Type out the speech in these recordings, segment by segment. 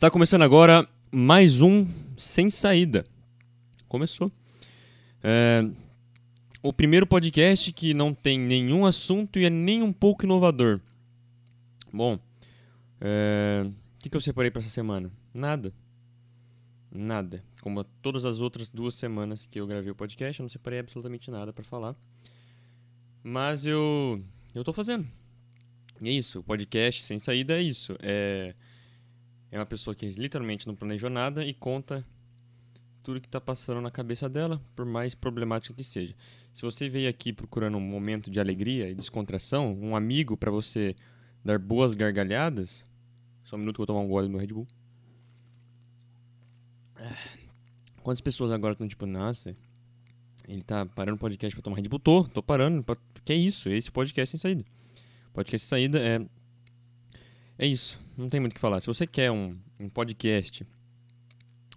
Está começando agora mais um Sem Saída. Começou. É, o primeiro podcast que não tem nenhum assunto e é nem um pouco inovador. Bom, é, o que, eu separei para essa semana? Nada. Nada. Como todas as outras duas semanas que eu gravei o podcast, eu não separei absolutamente nada para falar. Mas eu eu tô fazendo. É isso, o podcast sem saída é isso. É é uma pessoa que literalmente não planejou nada e conta tudo que está passando na cabeça dela, por mais problemática que seja. Se você veio aqui procurando um momento de alegria e descontração, um amigo para você dar boas gargalhadas, só um minuto que eu vou tomar um gole no Red Bull. Quantas pessoas agora estão tipo, nossa, ele tá parando o podcast pra tomar Red Bull? Tô, tô parando. Que é isso? Esse podcast sem saída. Podcast sem saída é é isso, não tem muito o que falar. Se você quer um, um podcast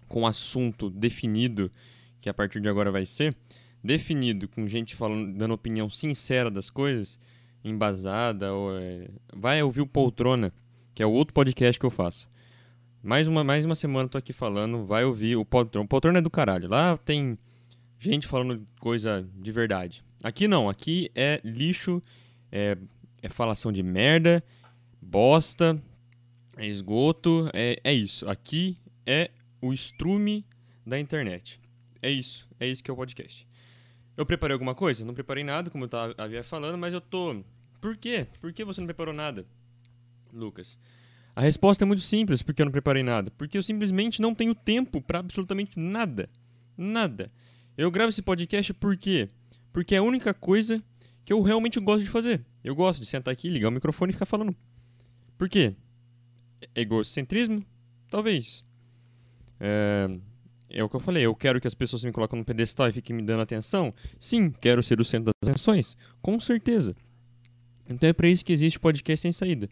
com assunto definido, que a partir de agora vai ser, definido, com gente falando, dando opinião sincera das coisas, embasada, ou, é, vai ouvir o Poltrona, que é o outro podcast que eu faço. Mais uma, mais uma semana eu tô aqui falando, vai ouvir o Poltrona. O Poltrona é do caralho. Lá tem gente falando coisa de verdade. Aqui não, aqui é lixo, é, é falação de merda bosta, é esgoto, é, é isso. Aqui é o estrume da internet. É isso, é isso que é o podcast. Eu preparei alguma coisa? Não preparei nada, como eu tava, havia falando, mas eu tô. Por quê? Por que você não preparou nada, Lucas? A resposta é muito simples, porque eu não preparei nada. Porque eu simplesmente não tenho tempo para absolutamente nada. Nada. Eu gravo esse podcast por quê? Porque é a única coisa que eu realmente gosto de fazer. Eu gosto de sentar aqui, ligar o microfone e ficar falando por quê? Egocentrismo? Talvez. É, é o que eu falei, eu quero que as pessoas me coloquem no pedestal e fiquem me dando atenção? Sim, quero ser o centro das atenções? Com certeza. Então é para isso que existe podcast sem saída.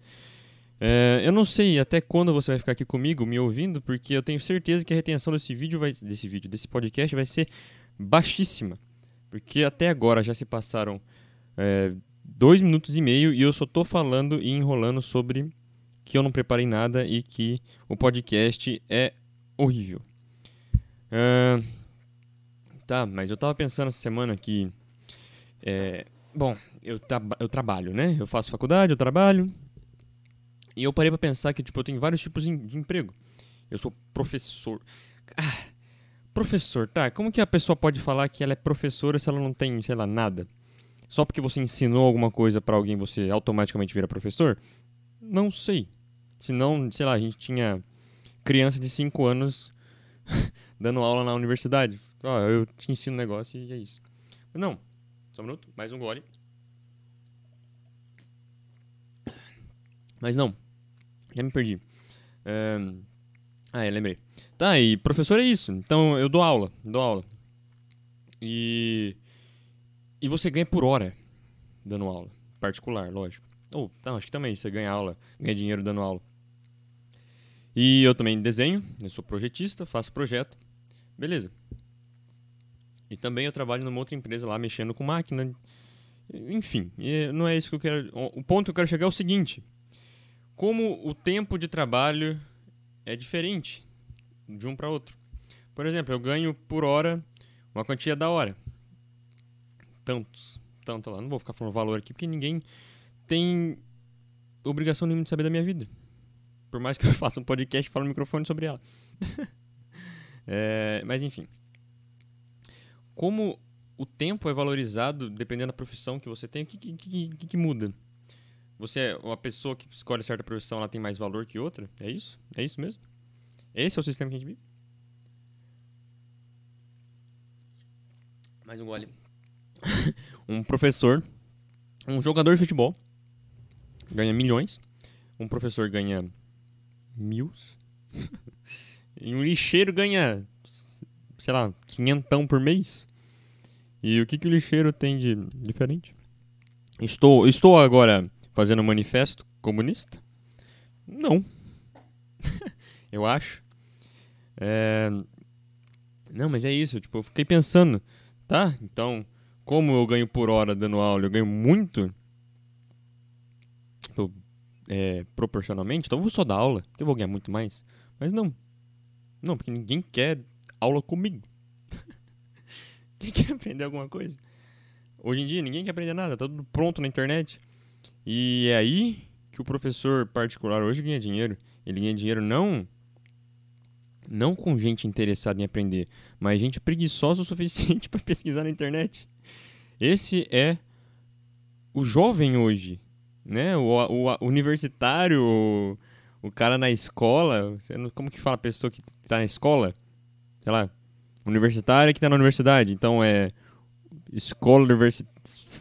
É, eu não sei até quando você vai ficar aqui comigo me ouvindo, porque eu tenho certeza que a retenção desse vídeo, vai, desse vídeo, desse podcast vai ser baixíssima. Porque até agora já se passaram é, dois minutos e meio e eu só tô falando e enrolando sobre que eu não preparei nada e que o podcast é horrível. Uh, tá, mas eu tava pensando essa semana que. É, bom, eu, tra eu trabalho, né? Eu faço faculdade, eu trabalho. E eu parei pra pensar que, tipo, eu tenho vários tipos de emprego. Eu sou professor. Ah, professor, tá? Como que a pessoa pode falar que ela é professora se ela não tem, sei lá, nada? Só porque você ensinou alguma coisa para alguém, você automaticamente vira professor? Não sei. Senão, sei lá, a gente tinha criança de 5 anos dando aula na universidade. Ó, oh, eu te ensino um negócio e é isso. Não. Só um minuto, mais um gole. Mas não. Já me perdi. Um... Ah, é, lembrei. Tá, e professor é isso. Então eu dou aula, dou aula. E e você ganha por hora dando aula. Particular, lógico. Ou, não, acho que também você ganha aula, ganha dinheiro dando aula. E eu também desenho, eu sou projetista, faço projeto. Beleza. E também eu trabalho numa outra empresa lá mexendo com máquina. Enfim, não é isso que eu quero. O ponto que eu quero chegar é o seguinte: como o tempo de trabalho é diferente de um para outro. Por exemplo, eu ganho por hora uma quantia da hora tantos, tanto lá. Não vou ficar falando valor aqui porque ninguém tem obrigação nenhuma de saber da minha vida. Por mais que eu faça um podcast e fale no microfone sobre ela. é, mas enfim. Como o tempo é valorizado dependendo da profissão que você tem, o que, que, que, que muda? Você é uma pessoa que escolhe certa profissão, ela tem mais valor que outra? É isso? É isso mesmo? Esse é o sistema que a gente vive? Mais um gole. um professor, um jogador de futebol ganha milhões, um professor ganha mil, e um lixeiro ganha, sei lá, quinhentão por mês. E o que, que o lixeiro tem de diferente? Estou, estou agora fazendo um manifesto comunista? Não. eu acho. É... Não, mas é isso. Tipo, eu fiquei pensando, tá? Então, como eu ganho por hora dando aula, eu ganho muito é, proporcionalmente, então eu vou só dar aula, que eu vou ganhar muito mais. Mas não. Não, porque ninguém quer aula comigo. Quem quer aprender alguma coisa? Hoje em dia ninguém quer aprender nada, tá tudo pronto na internet. E é aí que o professor particular hoje ganha dinheiro. Ele ganha dinheiro não não com gente interessada em aprender, mas gente preguiçosa o suficiente para pesquisar na internet. Esse é o jovem hoje, né? O, o, o universitário, o, o, cara na escola, como que fala a pessoa que está na escola? Sei lá, universitário que está na universidade. Então é escola universitária.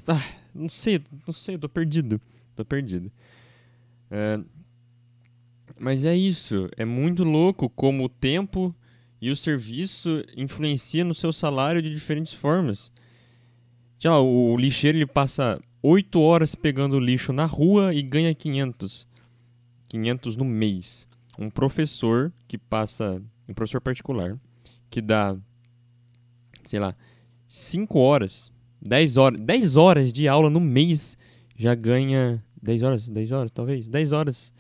Ah, não sei, não sei, tô perdido, tô perdido. É, mas é isso, é muito louco como o tempo e o serviço influenciam no seu salário de diferentes formas. Já o lixeiro ele passa 8 horas pegando lixo na rua e ganha 500. 500 no mês. Um professor que passa, um professor particular, que dá, sei lá, 5 horas, 10 horas, 10 horas de aula no mês já ganha 10 horas, 10 horas talvez, 10 horas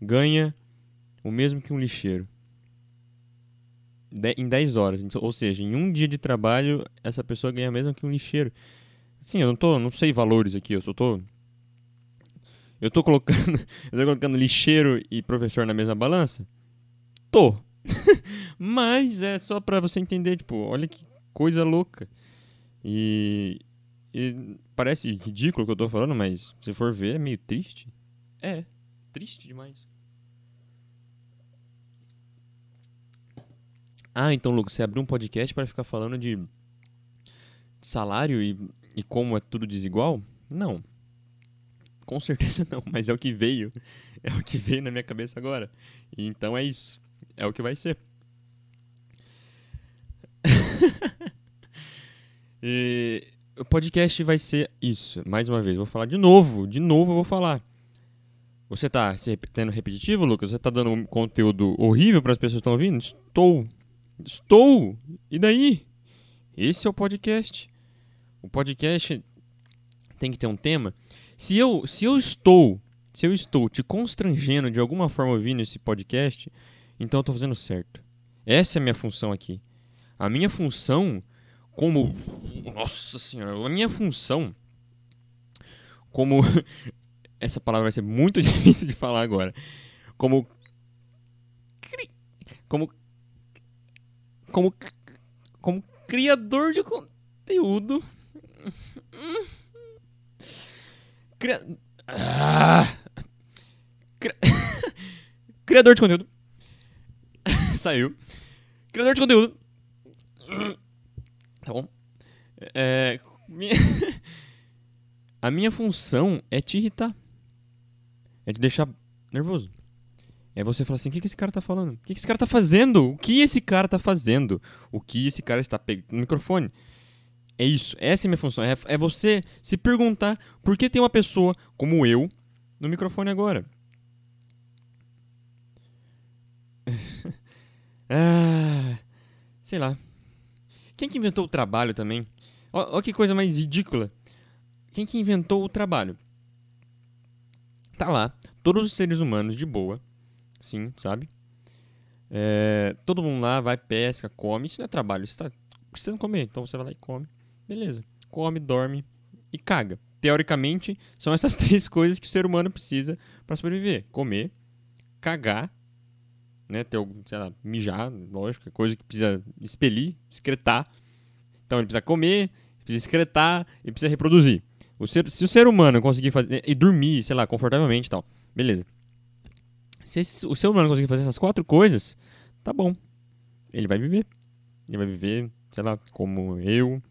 ganha o mesmo que um lixeiro. De, em 10 horas, ou seja, em um dia de trabalho, essa pessoa ganha mesmo que um lixeiro. Sim, eu não tô, não sei valores aqui, eu só tô eu tô colocando, eu tô colocando lixeiro e professor na mesma balança? Tô. Mas é só para você entender, tipo, olha que coisa louca. E, e, parece ridículo o que eu tô falando, mas se for ver é meio triste. É, triste demais. Ah, então, Lucas, você abriu um podcast para ficar falando de salário e, e como é tudo desigual? Não. Com certeza não, mas é o que veio. É o que veio na minha cabeça agora. E então é isso. É o que vai ser. e o podcast vai ser isso. Mais uma vez, vou falar de novo. De novo eu vou falar. Você tá se tendo repetitivo, Lucas? Você tá dando um conteúdo horrível para as pessoas que estão ouvindo? Estou. Estou! E daí? Esse é o podcast. O podcast tem que ter um tema. Se eu, se eu estou, se eu estou te constrangendo de alguma forma ouvindo esse podcast, então eu estou fazendo certo. Essa é a minha função aqui. A minha função como nossa senhora, a minha função como essa palavra vai ser muito difícil de falar agora. Como como como, como criador de conteúdo. Cria... Ah! Criador de conteúdo. Saiu. Criador de conteúdo. Tá bom. É, minha... A minha função é te irritar. É te deixar nervoso. É você falar assim: o que, que esse cara tá falando? O que, que esse cara tá fazendo? O que esse cara tá fazendo? O que esse cara está pegando no microfone? É isso. Essa é a minha função. É, é você se perguntar por que tem uma pessoa como eu no microfone agora. ah, sei lá. Quem que inventou o trabalho também? Olha que coisa mais ridícula. Quem que inventou o trabalho? Tá lá, todos os seres humanos de boa, sim, sabe? É, todo mundo lá vai, pesca, come. Isso não é trabalho, isso está precisando comer. Então você vai lá e come. Beleza. Come, dorme e caga. Teoricamente, são essas três coisas que o ser humano precisa para sobreviver: comer, cagar, né? Ter algum, sei lá, mijar, lógico, é coisa que precisa expelir, excretar. Então ele precisa comer, precisa excretar e precisa reproduzir. O ser, se o ser humano conseguir fazer. E dormir, sei lá, confortavelmente e tal. Beleza. Se esse, o ser humano conseguir fazer essas quatro coisas, tá bom. Ele vai viver. Ele vai viver, sei lá, como eu,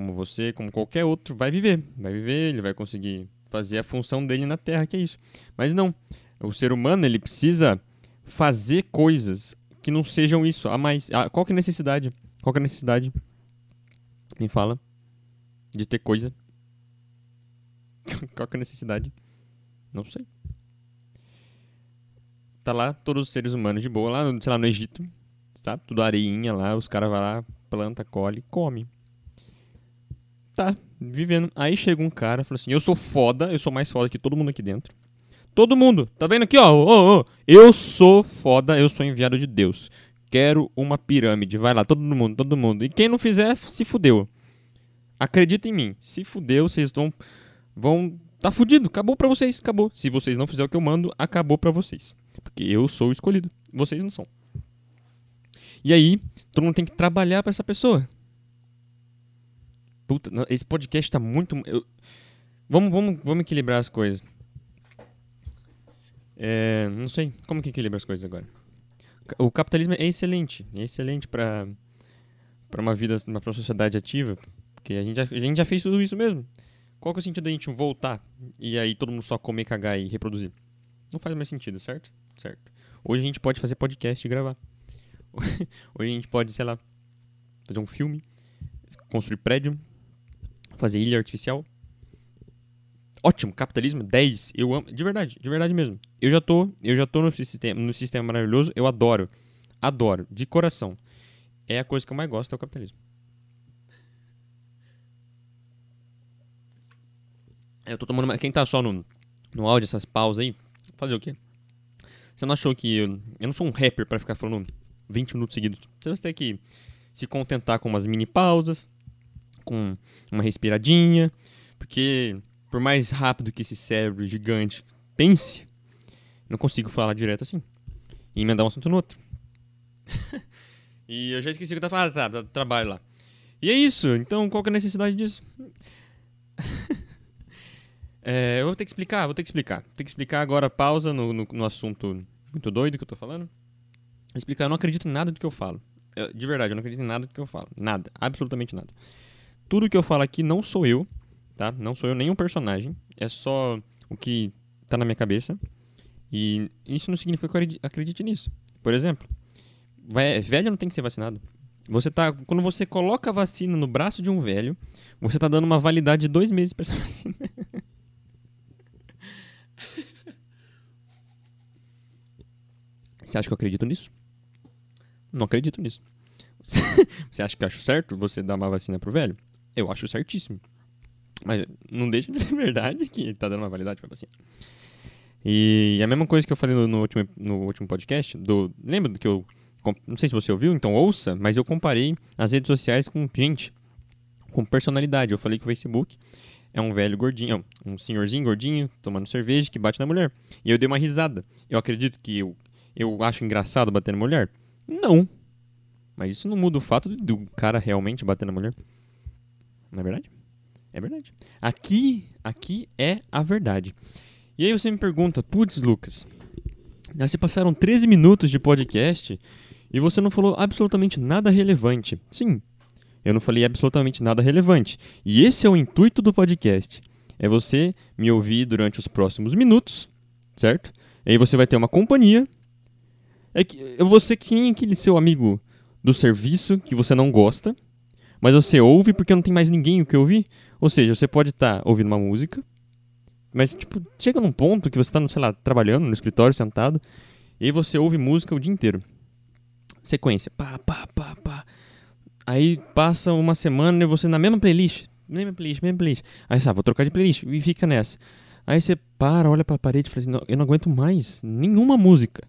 como você, como qualquer outro, vai viver. Vai viver, ele vai conseguir fazer a função dele na Terra, que é isso. Mas não. O ser humano, ele precisa fazer coisas que não sejam isso, a mais. A, qual que é a necessidade? Qual que é a necessidade? Me fala. De ter coisa. qual que é a necessidade? Não sei tá lá todos os seres humanos de boa, lá, sei lá, no Egito, sabe? Tudo areinha lá, os caras vão lá, planta, colhe, come. Tá, vivendo. Aí chega um cara fala assim: Eu sou foda, eu sou mais foda que todo mundo aqui dentro. Todo mundo. Tá vendo aqui, ó? Ô, ô, Eu sou foda, eu sou enviado de Deus. Quero uma pirâmide. Vai lá, todo mundo, todo mundo. E quem não fizer, se fudeu. Acredita em mim. Se fudeu, vocês vão. Vão. Tá fudido. Acabou pra vocês. Acabou. Se vocês não fizerem o que eu mando, acabou pra vocês. Porque eu sou o escolhido. Vocês não são. E aí, todo mundo tem que trabalhar pra essa pessoa. Puta, esse podcast tá muito. Eu... Vamos, vamos, vamos equilibrar as coisas. É, não sei. Como que equilibra as coisas agora? O capitalismo é excelente. É excelente para para uma vida, uma sociedade ativa. Porque a gente, já, a gente já fez tudo isso mesmo. Qual que é o sentido da gente voltar e aí todo mundo só comer, cagar e reproduzir? Não faz mais sentido, certo? Certo. Hoje a gente pode fazer podcast e gravar. Hoje a gente pode, sei lá, fazer um filme, construir prédio, fazer ilha artificial, ótimo, capitalismo 10. Eu amo, de verdade, de verdade mesmo. Eu já tô, eu já tô no sistema, no sistema maravilhoso, eu adoro. Adoro, de coração. É a coisa que eu mais gosto é o capitalismo. Eu tô tomando, quem tá só no no áudio essas pausas aí, fazer o quê? Você não achou que eu, eu não sou um rapper para ficar falando 20 minutos seguidos? Você vai ter que se contentar com umas mini pausas, com uma respiradinha, porque por mais rápido que esse cérebro gigante pense, não consigo falar direto assim. E emendar um assunto no outro. e eu já esqueci o que eu tava falando. Ah, tá, tá, trabalho lá. E é isso. Então, qual que é a necessidade disso? é, eu vou ter que explicar, vou ter que explicar. Vou ter que explicar agora, pausa no, no, no assunto muito doido que eu tô falando. Vou explicar, eu não acredito em nada do que eu falo. Eu, de verdade, eu não acredito em nada do que eu falo. Nada, absolutamente nada. Tudo que eu falo aqui não sou eu, tá? Não sou eu nenhum personagem, é só o que tá na minha cabeça. E isso não significa que eu acredite nisso. Por exemplo, velho não tem que ser vacinado. Você tá, quando você coloca a vacina no braço de um velho, você tá dando uma validade de dois meses para essa vacina. você acha que eu acredito nisso? Não acredito nisso. você acha que eu acho certo você dar uma vacina pro velho? Eu acho certíssimo. Mas não deixa de ser verdade que tá dando uma validade pra você. E a mesma coisa que eu falei no, no, último, no último podcast, do, lembra que eu. Não sei se você ouviu, então ouça, mas eu comparei as redes sociais com gente, com personalidade. Eu falei que o Facebook é um velho gordinho, um senhorzinho gordinho, tomando cerveja, que bate na mulher. E eu dei uma risada. Eu acredito que eu, eu acho engraçado bater na mulher? Não. Mas isso não muda o fato do cara realmente bater na mulher. Não é verdade? É verdade. Aqui, aqui é a verdade. E aí você me pergunta, putz, Lucas, já se passaram 13 minutos de podcast e você não falou absolutamente nada relevante. Sim, eu não falei absolutamente nada relevante. E esse é o intuito do podcast. É você me ouvir durante os próximos minutos, certo? E aí você vai ter uma companhia. É que eu vou ser que nem aquele seu amigo do serviço que você não gosta, mas você ouve porque não tem mais ninguém o que ouvir. Ou seja, você pode estar tá ouvindo uma música, mas tipo, chega num ponto que você está, sei lá, trabalhando no escritório, sentado, e você ouve música o dia inteiro. Sequência, pá, pá, pá, pá. Aí passa uma semana e você na mesma playlist, mesma playlist, mesma playlist. Aí sabe, vou trocar de playlist e fica nessa. Aí você para, olha para a parede e fala assim: eu não aguento mais nenhuma música.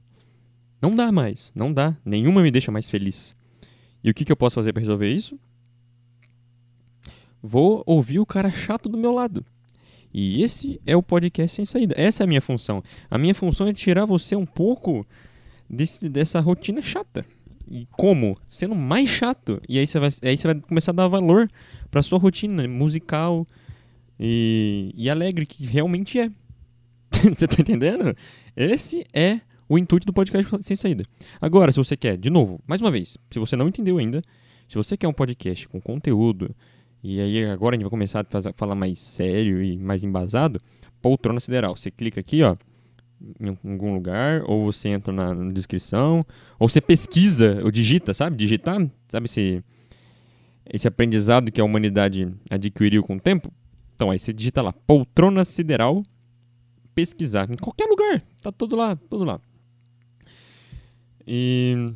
Não dá mais, não dá. Nenhuma me deixa mais feliz. E o que, que eu posso fazer para resolver isso? Vou ouvir o cara chato do meu lado. E esse é o podcast sem saída. Essa é a minha função. A minha função é tirar você um pouco desse, dessa rotina chata. E como? Sendo mais chato. E aí você vai, aí você vai começar a dar valor para sua rotina musical e, e alegre, que realmente é. você tá entendendo? Esse é o intuito do podcast sem saída. Agora, se você quer, de novo, mais uma vez, se você não entendeu ainda, se você quer um podcast com conteúdo e aí agora a gente vai começar a falar mais sério e mais embasado. Poltrona sideral. Você clica aqui, ó, em algum lugar, ou você entra na, na descrição, ou você pesquisa, ou digita, sabe? Digitar, sabe esse, esse aprendizado que a humanidade adquiriu com o tempo? Então aí você digita lá, poltrona sideral, pesquisar. Em qualquer lugar, tá tudo lá, tudo lá. E,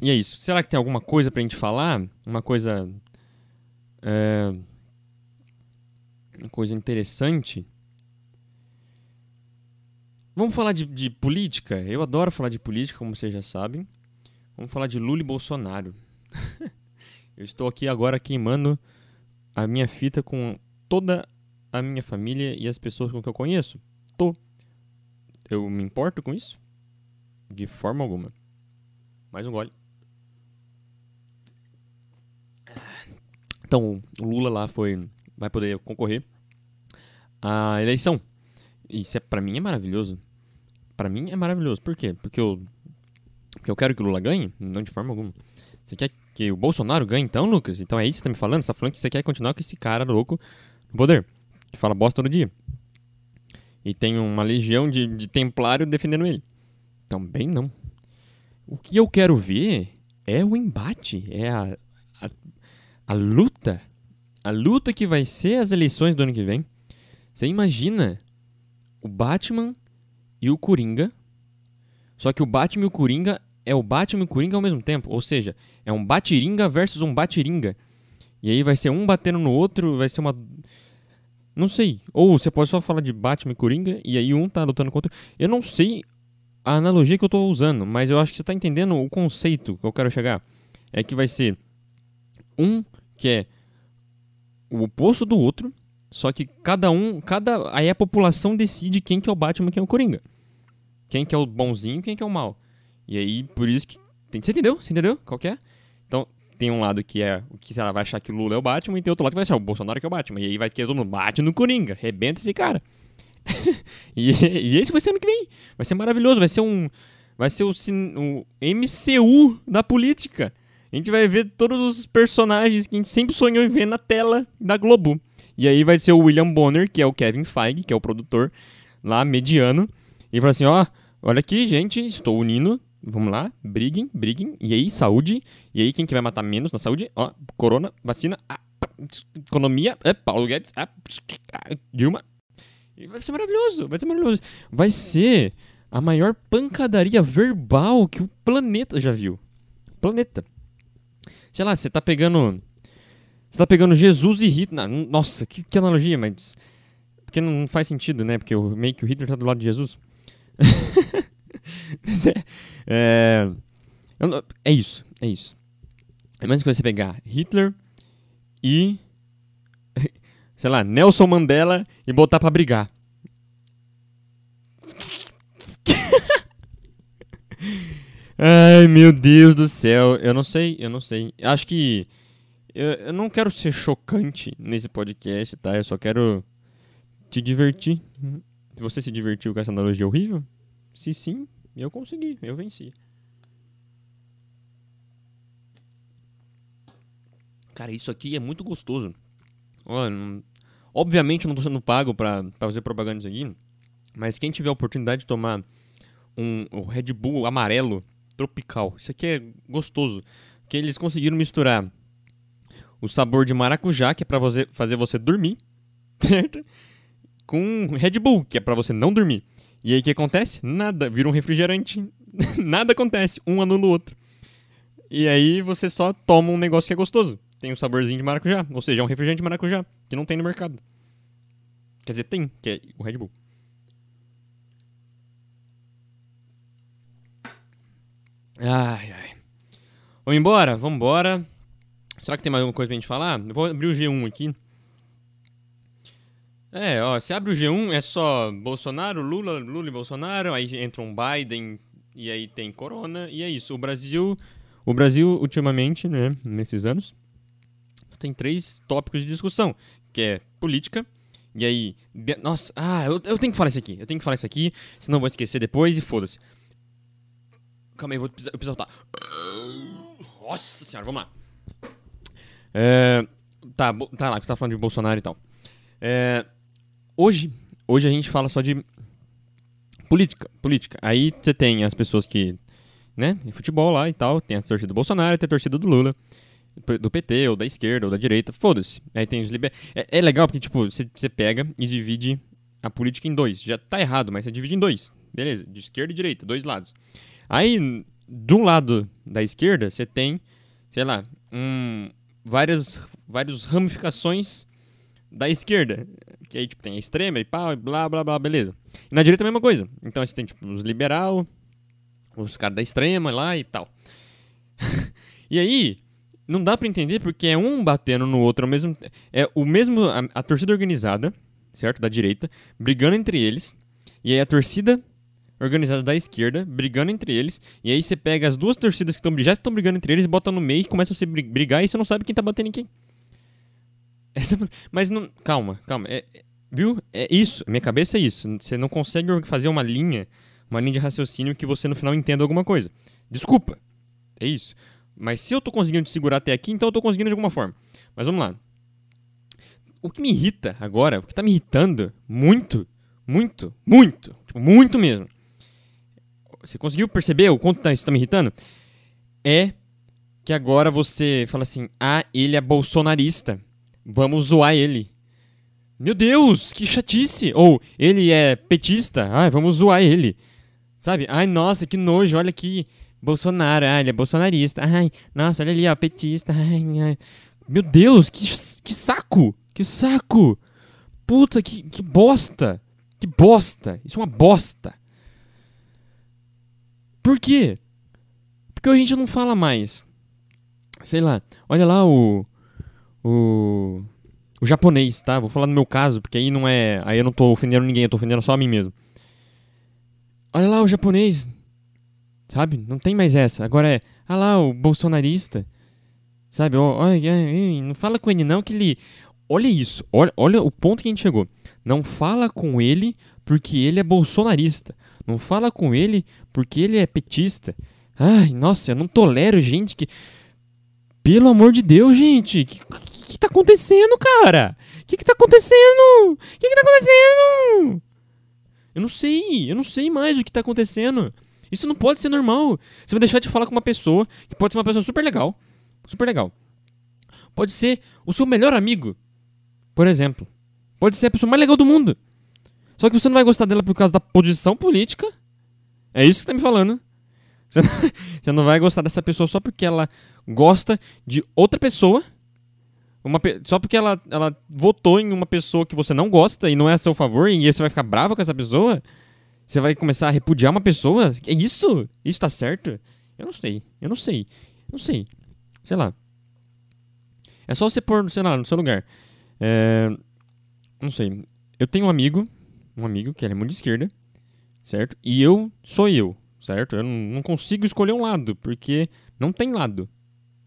e é isso. Será que tem alguma coisa pra gente falar? Uma coisa é, uma coisa interessante. Vamos falar de, de política? Eu adoro falar de política, como vocês já sabem. Vamos falar de Lula e Bolsonaro. eu estou aqui agora queimando a minha fita com toda a minha família e as pessoas com que eu conheço. Tô. Eu me importo com isso? De forma alguma. Mais um gole. Então, o Lula lá foi vai poder concorrer à eleição. Isso é para mim é maravilhoso. Para mim é maravilhoso. Por quê? Porque eu porque eu quero que o Lula ganhe? Não de forma alguma. Você quer que o Bolsonaro ganhe então, Lucas? Então é isso que você tá me falando? Você tá falando que você quer continuar com esse cara louco no poder, que fala bosta todo dia. E tem uma legião de, de templário defendendo ele. Também não. O que eu quero ver é o embate, é a, a, a luta. A luta que vai ser as eleições do ano que vem. Você imagina o Batman e o Coringa. Só que o Batman e o Coringa é o Batman e o Coringa ao mesmo tempo. Ou seja, é um Batiringa versus um Batiringa. E aí vai ser um batendo no outro, vai ser uma. Não sei. Ou você pode só falar de Batman e Coringa e aí um tá lutando contra. Eu não sei a analogia que eu tô usando, mas eu acho que você tá entendendo o conceito que eu quero chegar. É que vai ser um que é o oposto do outro, só que cada um, cada aí a população decide quem que é o Batman e quem é o Coringa. Quem que é o bonzinho quem que é o mal. E aí, por isso que. Você entendeu? Você entendeu? Qual que é? Então, tem um lado que é o que ela vai achar que Lula é o Batman, e tem outro lado que vai achar o Bolsonaro que é o Batman. E aí vai ter todo mundo bate no Coringa, rebenta esse cara. e, e, esse vai ser ano que vem. Vai ser maravilhoso, vai ser um. Vai ser o, o MCU da política. A gente vai ver todos os personagens que a gente sempre sonhou em ver na tela da Globo. E aí vai ser o William Bonner, que é o Kevin Feige, que é o produtor lá, mediano. E fala assim, ó, olha aqui, gente, estou unindo Vamos lá, briguem, briguem. E aí, saúde. E aí, quem que vai matar menos na saúde? Ó, corona, vacina, ah, economia, é, Paulo Guedes, ah, Dilma. E vai ser maravilhoso, vai ser maravilhoso. Vai ser a maior pancadaria verbal que o planeta já viu. Planeta. Sei lá, você tá pegando. Você tá pegando Jesus e Hitler. Nossa, que, que analogia, mas. Porque não faz sentido, né? Porque o, meio que o Hitler tá do lado de Jesus. é, é, é isso, é isso. É mais que você pegar Hitler e, sei lá, Nelson Mandela e botar pra brigar. Ai, meu Deus do céu. Eu não sei, eu não sei. Acho que. Eu, eu não quero ser chocante nesse podcast, tá? Eu só quero te divertir. Você se divertiu com essa analogia horrível, se sim, eu consegui, eu venci. Cara, isso aqui é muito gostoso. Olha, não... obviamente eu não tô sendo pago pra, pra fazer propaganda disso aqui, mas quem tiver a oportunidade de tomar um, um Red Bull amarelo tropical, isso aqui é gostoso. Que eles conseguiram misturar o sabor de maracujá, que é pra você, fazer você dormir, certo? Com Red Bull, que é pra você não dormir. E aí o que acontece? Nada, vira um refrigerante. Nada acontece, um anula o outro. E aí você só toma um negócio que é gostoso. Tem um saborzinho de maracujá, ou seja, é um refrigerante de maracujá, que não tem no mercado. Quer dizer, tem, que é o Red Bull. Ai, ai. Vamos embora? Vamos embora. Será que tem mais alguma coisa pra gente falar? Eu vou abrir o G1 aqui. É, ó, você abre o G1, é só Bolsonaro, Lula, Lula e Bolsonaro, aí entra um Biden e aí tem Corona, e é isso. O Brasil, o Brasil ultimamente, né, nesses anos, tem três tópicos de discussão, que é política, e aí, nossa, ah, eu, eu tenho que falar isso aqui, eu tenho que falar isso aqui, senão vou esquecer depois e foda-se. Calma aí, eu, vou, eu voltar. Nossa senhora, vamos lá. É, tá, tá lá, que tá falando de Bolsonaro e tal. É, hoje, hoje a gente fala só de política, política. Aí você tem as pessoas que, né, futebol lá e tal, tem a torcida do Bolsonaro, tem a torcida do Lula, do PT, ou da esquerda, ou da direita, foda-se. Aí tem os liber... É, é legal porque, tipo, você pega e divide a política em dois. Já tá errado, mas você divide em dois. Beleza, de esquerda e direita, dois lados. Aí, do lado da esquerda, você tem, sei lá, um, várias, várias ramificações da esquerda. Que aí, tipo, tem a extrema e pau, e blá, blá, blá, beleza. E na direita a mesma coisa. Então você tem tipo, os liberal, os caras da extrema lá e tal. e aí, não dá para entender porque é um batendo no outro ao mesmo É o mesmo. A, a torcida organizada, certo? Da direita, brigando entre eles. E aí a torcida organizada da esquerda, brigando entre eles. E aí você pega as duas torcidas que tão, já estão brigando entre eles, bota no meio e começa a se brigar e você não sabe quem tá batendo em quem. Essa, mas não. Calma, calma. É, é, viu? É isso. Minha cabeça é isso. Você não consegue fazer uma linha, uma linha de raciocínio que você no final entenda alguma coisa. Desculpa. É isso. Mas se eu tô conseguindo te segurar até aqui, então eu tô conseguindo de alguma forma. Mas vamos lá. O que me irrita agora, o que tá me irritando muito, muito, muito, tipo, muito mesmo. Você conseguiu perceber o quanto tá, isso tá me irritando? É que agora você fala assim: ah, ele é bolsonarista. Vamos zoar ele. Meu Deus, que chatice! Ou ele é petista. Ah, vamos zoar ele. Sabe? Ai, nossa, que nojo, olha aqui. Bolsonaro, ah, ele é bolsonarista. Ai, nossa, olha ali, ó, petista. Ai, ai. Meu Deus, que, que saco! Que saco! Puta, que, que bosta! Que bosta! Isso é uma bosta! Por quê? Porque a gente não fala mais. Sei lá, olha lá o. O. O japonês, tá? Vou falar no meu caso, porque aí não é. Aí eu não tô ofendendo ninguém, eu tô ofendendo só a mim mesmo. Olha lá o japonês. Sabe? Não tem mais essa. Agora é, ah lá, o bolsonarista. Sabe? Olha, não fala com ele não que ele... Olha isso, olha, olha o ponto que a gente chegou. Não fala com ele porque ele é bolsonarista. Não fala com ele porque ele é petista. Ai, nossa, eu não tolero gente que... Pelo amor de Deus, gente. O que, que, que tá acontecendo, cara? O que, que tá acontecendo? O que, que tá acontecendo? Eu não sei, eu não sei mais o que tá acontecendo. Isso não pode ser normal. Você vai deixar de falar com uma pessoa que pode ser uma pessoa super legal. Super legal. Pode ser o seu melhor amigo, por exemplo. Pode ser a pessoa mais legal do mundo. Só que você não vai gostar dela por causa da posição política. É isso que você tá me falando. Você não vai gostar dessa pessoa só porque ela gosta de outra pessoa. Uma, só porque ela, ela votou em uma pessoa que você não gosta e não é a seu favor, e você vai ficar bravo com essa pessoa. Você vai começar a repudiar uma pessoa? É isso? Isso tá certo? Eu não sei. Eu não sei. Não sei. Sei lá. É só você pôr, sei lá, no seu lugar. É... Não sei. Eu tenho um amigo, um amigo que ele é muito de esquerda, certo? E eu sou eu, certo? Eu não consigo escolher um lado, porque não tem lado.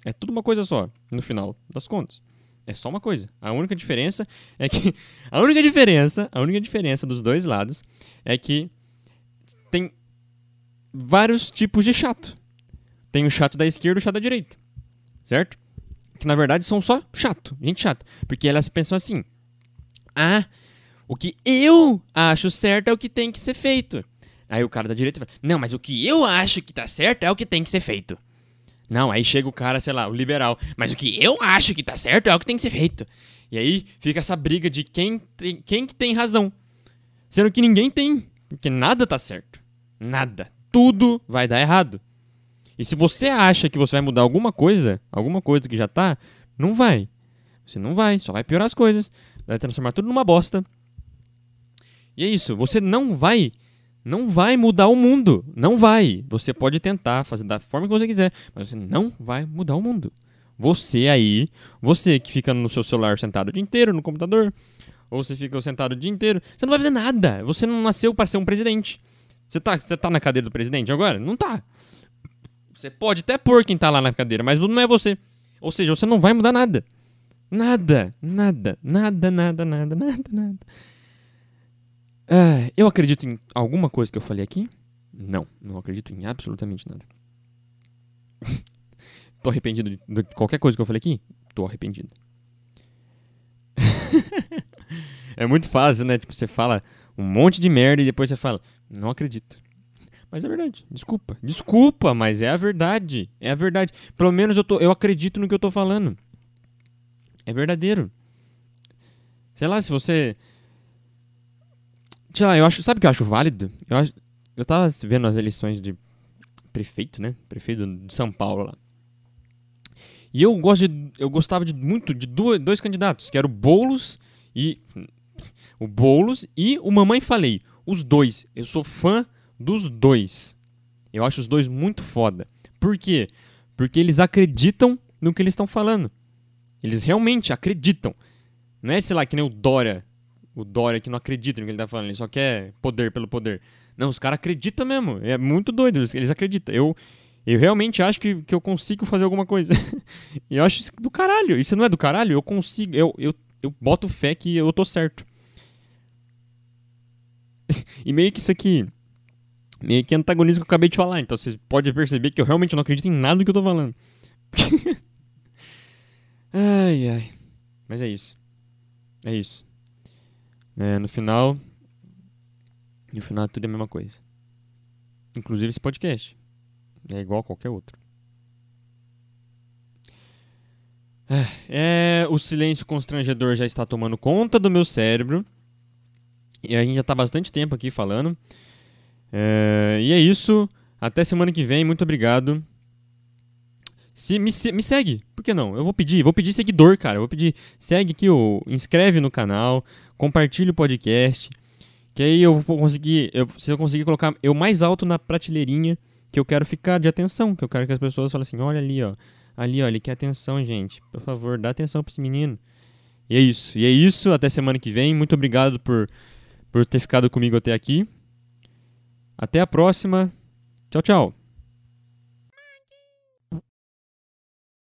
É tudo uma coisa só, no final das contas. É só uma coisa. A única diferença é que a única diferença, a única diferença dos dois lados é que tem vários tipos de chato. Tem o chato da esquerda e o chato da direita. Certo? Que na verdade são só chato, gente chata. Porque elas pensam assim: ah, o que eu acho certo é o que tem que ser feito. Aí o cara da direita fala: não, mas o que eu acho que tá certo é o que tem que ser feito. Não, aí chega o cara, sei lá, o liberal. Mas o que eu acho que tá certo é o que tem que ser feito. E aí fica essa briga de quem, tem, quem que tem razão. Sendo que ninguém tem. Porque nada tá certo. Nada. Tudo vai dar errado. E se você acha que você vai mudar alguma coisa, alguma coisa que já tá, não vai. Você não vai, só vai piorar as coisas, vai transformar tudo numa bosta. E é isso, você não vai, não vai mudar o mundo, não vai. Você pode tentar fazer da forma que você quiser, mas você não vai mudar o mundo. Você aí, você que fica no seu celular sentado o dia inteiro no computador, ou você fica sentado o dia inteiro, você não vai fazer nada. Você não nasceu para ser um presidente. Você tá, você tá na cadeira do presidente agora? Não tá. Você pode até pôr quem tá lá na cadeira, mas não é você. Ou seja, você não vai mudar nada. Nada, nada, nada, nada, nada, nada, nada. É, eu acredito em alguma coisa que eu falei aqui? Não, não acredito em absolutamente nada. Tô arrependido de, de qualquer coisa que eu falei aqui? Tô arrependido. é muito fácil, né? Tipo, você fala um monte de merda e depois você fala, não acredito. Mas é verdade. Desculpa. Desculpa, mas é a verdade. É a verdade. Pelo menos eu, tô, eu acredito no que eu tô falando. É verdadeiro. Sei lá, se você. Eu acho. Sabe o que eu acho válido? Eu, acho, eu tava vendo as eleições de prefeito, né? Prefeito de São Paulo lá. E eu gosto de, eu gostava de, muito de dois, dois candidatos, que eram o Boulos e o Boulos e o Mamãe Falei. os dois. Eu sou fã dos dois. Eu acho os dois muito foda. Por quê? Porque eles acreditam no que eles estão falando. Eles realmente acreditam. Não é, sei lá, que nem o Dória. O Dória que não acredita no que ele tá falando. Ele só quer poder pelo poder. Não, os caras acreditam mesmo. É muito doido. Eles acreditam. Eu, eu realmente acho que, que eu consigo fazer alguma coisa. eu acho isso do caralho. Isso não é do caralho? Eu consigo. Eu, eu, eu boto fé que eu tô certo. e meio que isso aqui. Meio que antagonismo que eu acabei de falar. Então vocês podem perceber que eu realmente não acredito em nada do que eu tô falando. ai, ai. Mas é isso. É isso. É, no final. No final tudo é a mesma coisa. Inclusive esse podcast. É igual a qualquer outro. É, é, o silêncio constrangedor já está tomando conta do meu cérebro. E a gente já está bastante tempo aqui falando. É, e é isso. Até semana que vem. Muito obrigado. Se, me, me segue, por que não? Eu vou pedir, vou pedir seguidor, cara. Eu vou pedir, segue aqui, o, inscreve no canal, compartilha o podcast. Que aí eu vou conseguir, eu, se eu conseguir colocar eu mais alto na prateleirinha que eu quero ficar de atenção, que eu quero que as pessoas falem assim, olha ali, ó. Ali, ó, ele quer atenção, gente. Por favor, dá atenção pra esse menino. E é isso. E é isso. Até semana que vem. Muito obrigado por por ter ficado comigo até aqui. Até a próxima. Tchau, tchau.